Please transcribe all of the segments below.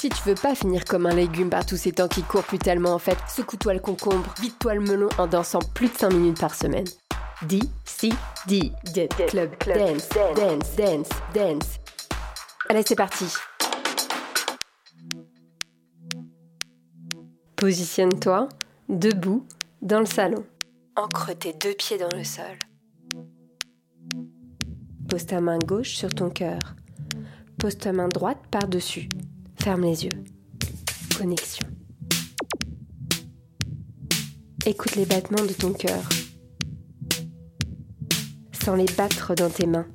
Si tu veux pas finir comme un légume par tous ces temps qui courent plus tellement en fait, secoue-toi le concombre, vide-toi le melon en dansant plus de 5 minutes par semaine. D, C, D, Dead Club, Dance, Dance, Dance, Dance. Allez, c'est parti. Positionne-toi, debout, dans le salon. Ancre tes deux pieds dans le sol. Pose ta main gauche sur ton cœur. Pose ta main droite par-dessus. Ferme les yeux. Connexion. Écoute les battements de ton cœur. Sens les battre dans tes mains.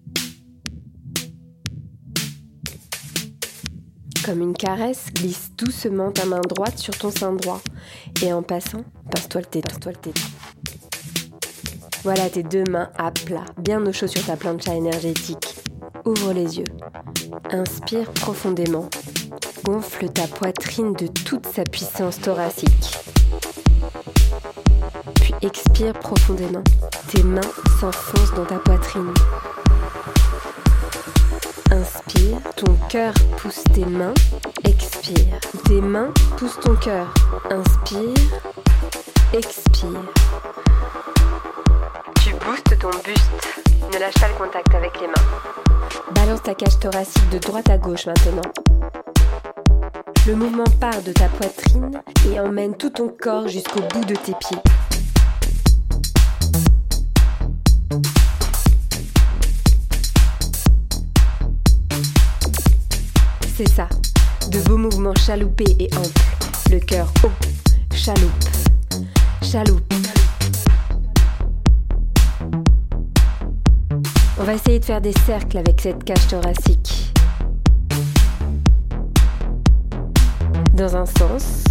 Comme une caresse, glisse doucement ta main droite sur ton sein droit et en passant, passe-toi le téton. Passe-toi le téton. Voilà tes deux mains à plat, bien au chaud sur ta plancha énergétique. Ouvre les yeux. Inspire profondément. Gonfle ta poitrine de toute sa puissance thoracique. Puis expire profondément. Tes mains s'enfoncent dans ta poitrine. Inspire, ton cœur pousse tes mains. Expire, tes mains poussent ton cœur. Inspire, expire. Tu boostes ton buste. Ne lâche pas le contact avec les mains. Balance ta cage thoracique de droite à gauche maintenant. Le mouvement part de ta poitrine et emmène tout ton corps jusqu'au bout de tes pieds. C'est ça, de beaux mouvements chaloupés et amples. Le cœur haut, chaloupe, chaloupe. On va essayer de faire des cercles avec cette cage thoracique. Dans un sens.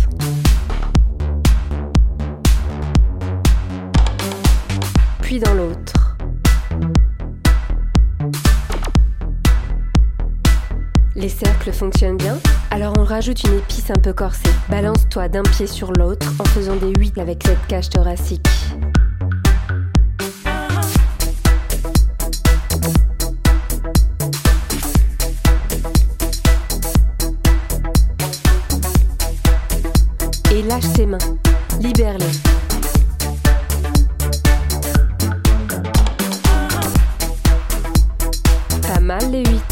Puis dans l'autre. Les cercles fonctionnent bien Alors on rajoute une épice un peu corsée. Balance-toi d'un pied sur l'autre en faisant des 8 avec cette cage thoracique. Ses mains. Libère-les. Pas mal les 8.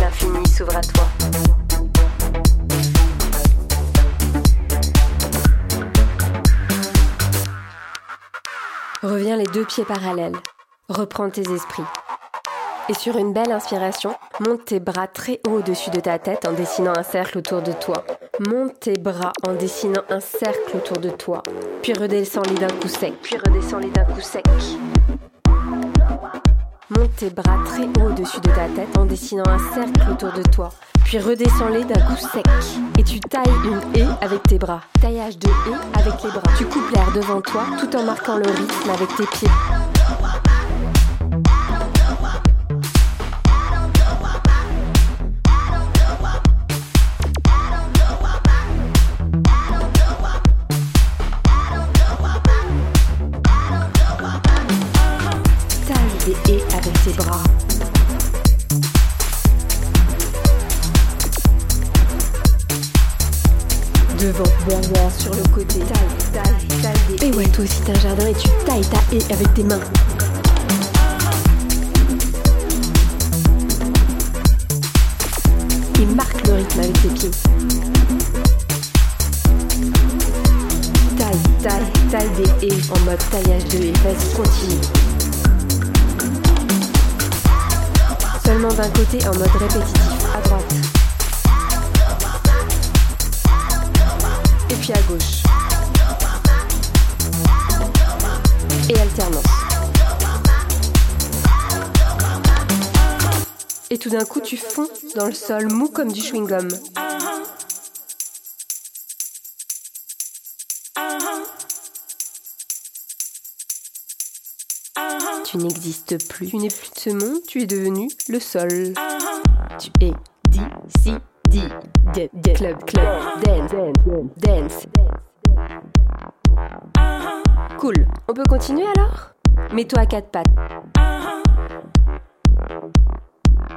L'infini s'ouvre à toi. Reviens les deux pieds parallèles. Reprends tes esprits. Et sur une belle inspiration, monte tes bras très haut au-dessus de ta tête en dessinant un cercle autour de toi. Monte tes bras en dessinant un cercle autour de toi. Puis redescends-les d'un coup sec. Puis redescends-les d'un coup sec. Monte tes bras très haut au-dessus de ta tête en dessinant un cercle autour de toi. Puis redescends-les d'un coup sec. Et tu tailles une haie avec tes bras. Taillage de haie avec les bras. Tu coupes l'air devant toi tout en marquant le rythme avec tes pieds. Bras. Devant, derrière, sur le côté. Taille, taille, taille des Et ouais, toi aussi t'as un jardin et tu tailles ta haie avec tes mains. Et marque le rythme avec tes pieds. Taille, taille, taille des haies en mode taillage de haies. Continue. Seulement d'un côté en mode répétitif, à droite. Et puis à gauche. Et alternance. Et tout d'un coup, tu fonds dans le sol mou comme du chewing-gum. Tu n'existes plus. Tu n'es plus de ce monde, tu es devenu le sol. Tu es D, C, D, D, D, club, club, dance, dance, dance. Cool. On peut continuer alors? Mets-toi à quatre pattes.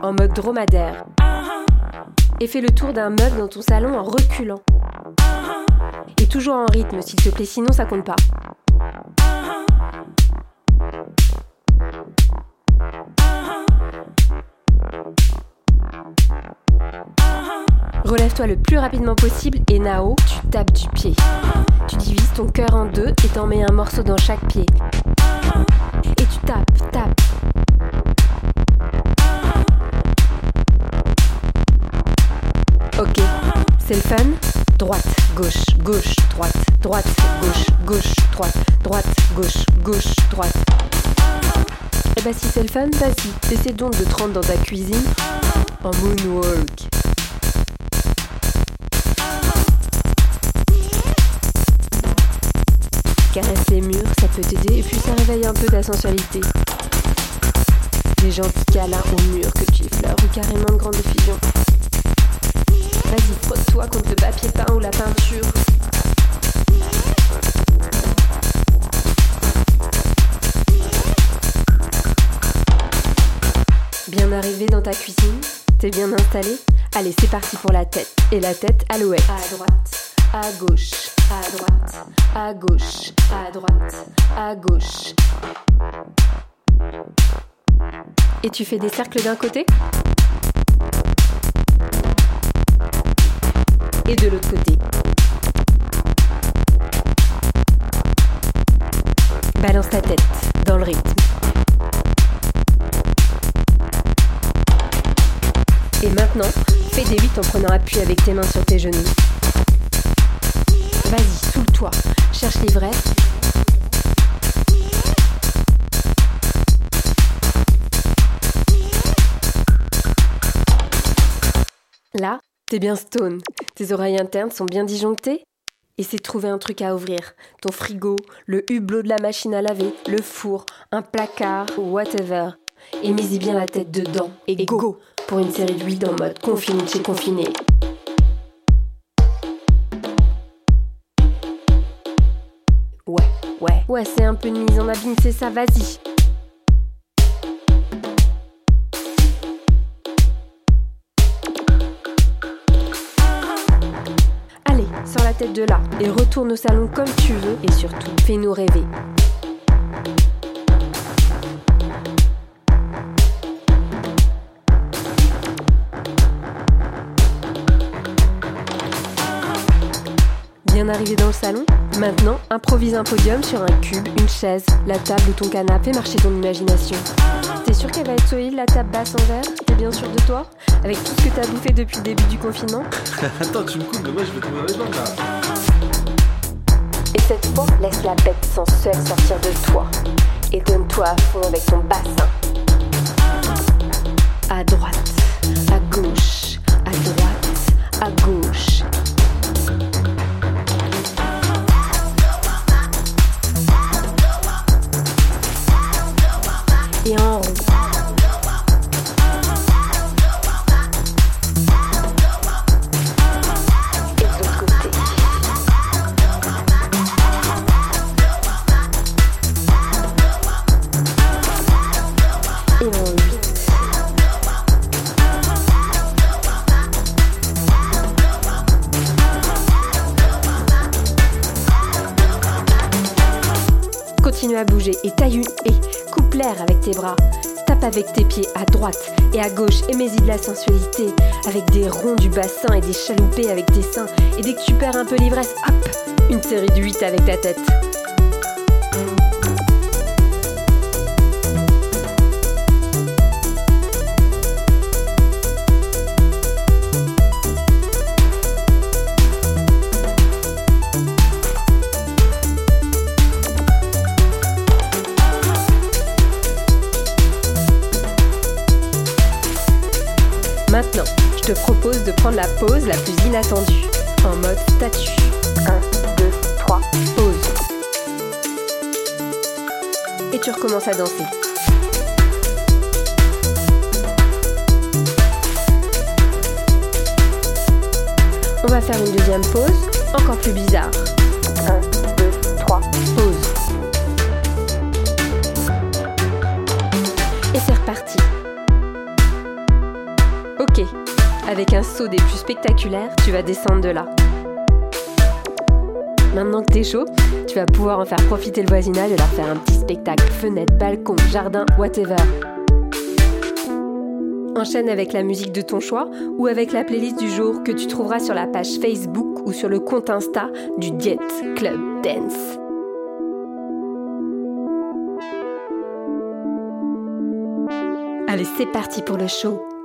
en mode dromadaire. Et fais le tour d'un meuble dans ton salon en reculant. Et toujours en rythme, s'il te plaît, sinon ça compte pas. Relève-toi le plus rapidement possible et Nao, tu tapes du pied. Tu divises ton cœur en deux et t'en mets un morceau dans chaque pied. Et tu tapes, tapes. Ok, c'est le fun Droite, gauche, gauche, droite, droite, gauche, gauche, droite, droite, gauche, gauche, droite. Eh bah si c'est le fun, vas-y, essaie donc de te rendre dans ta cuisine en moonwalk. Caresse les murs, ça peut t'aider et puis ça réveille un peu ta sensualité. Des gentils câlins au mur que tu effleures ou carrément de grande diffusion. Vas-y, frotte-toi contre le papier peint ou la peinture. Bien arrivé dans ta cuisine T'es bien installé Allez, c'est parti pour la tête. Et la tête, alouette. À droite, à gauche, à droite, à gauche, à droite, à gauche. Et tu fais des cercles d'un côté et de l'autre côté. Balance ta tête dans le rythme. Et maintenant, fais des 8 en prenant appui avec tes mains sur tes genoux. Soule-toi, cherche l'ivresse. Là, t'es bien stone. Tes oreilles internes sont bien disjonctées Essaie de trouver un truc à ouvrir. Ton frigo, le hublot de la machine à laver, le four, un placard ou whatever. Et mets-y bien la tête dedans. Et go pour une série de 8 en mode confiné chez confiné. Ouais, ouais, c'est un peu de mise en abîme, c'est ça, vas-y. tête de là et retourne au salon comme tu veux et surtout fais-nous rêver. Bien arrivé dans le salon Maintenant, improvise un podium sur un cube, une chaise, la table ou ton canapé, marcher ton imagination. T'es sûr qu'elle va être solide la table basse en verre? T'es bien sûr de toi? Avec tout ce que t'as bouffé depuis le début du confinement? Attends, tu me coupes, mais moi je vais trouver jambes là. Et cette fois, laisse la bête sensuelle sortir de toi. Et donne-toi à fond avec ton bassin. À droite, à gauche, à droite, à gauche. Et taille une et coupe l'air avec tes bras. Tape avec tes pieds à droite et à gauche et mets-y de la sensualité avec des ronds du bassin et des chaloupés avec tes seins. Et dès que tu perds un peu l'ivresse, hop, une série de 8 avec ta tête. De prendre la pause la plus inattendue, en mode statue. 1, 2, 3, pause. Et tu recommences à danser. On va faire une deuxième pause, encore plus bizarre. Avec un saut des plus spectaculaires, tu vas descendre de là. Maintenant que t'es chaud, tu vas pouvoir en faire profiter le voisinage et leur faire un petit spectacle, fenêtre, balcon, jardin, whatever. Enchaîne avec la musique de ton choix ou avec la playlist du jour que tu trouveras sur la page Facebook ou sur le compte Insta du Diet Club Dance. Allez, c'est parti pour le show.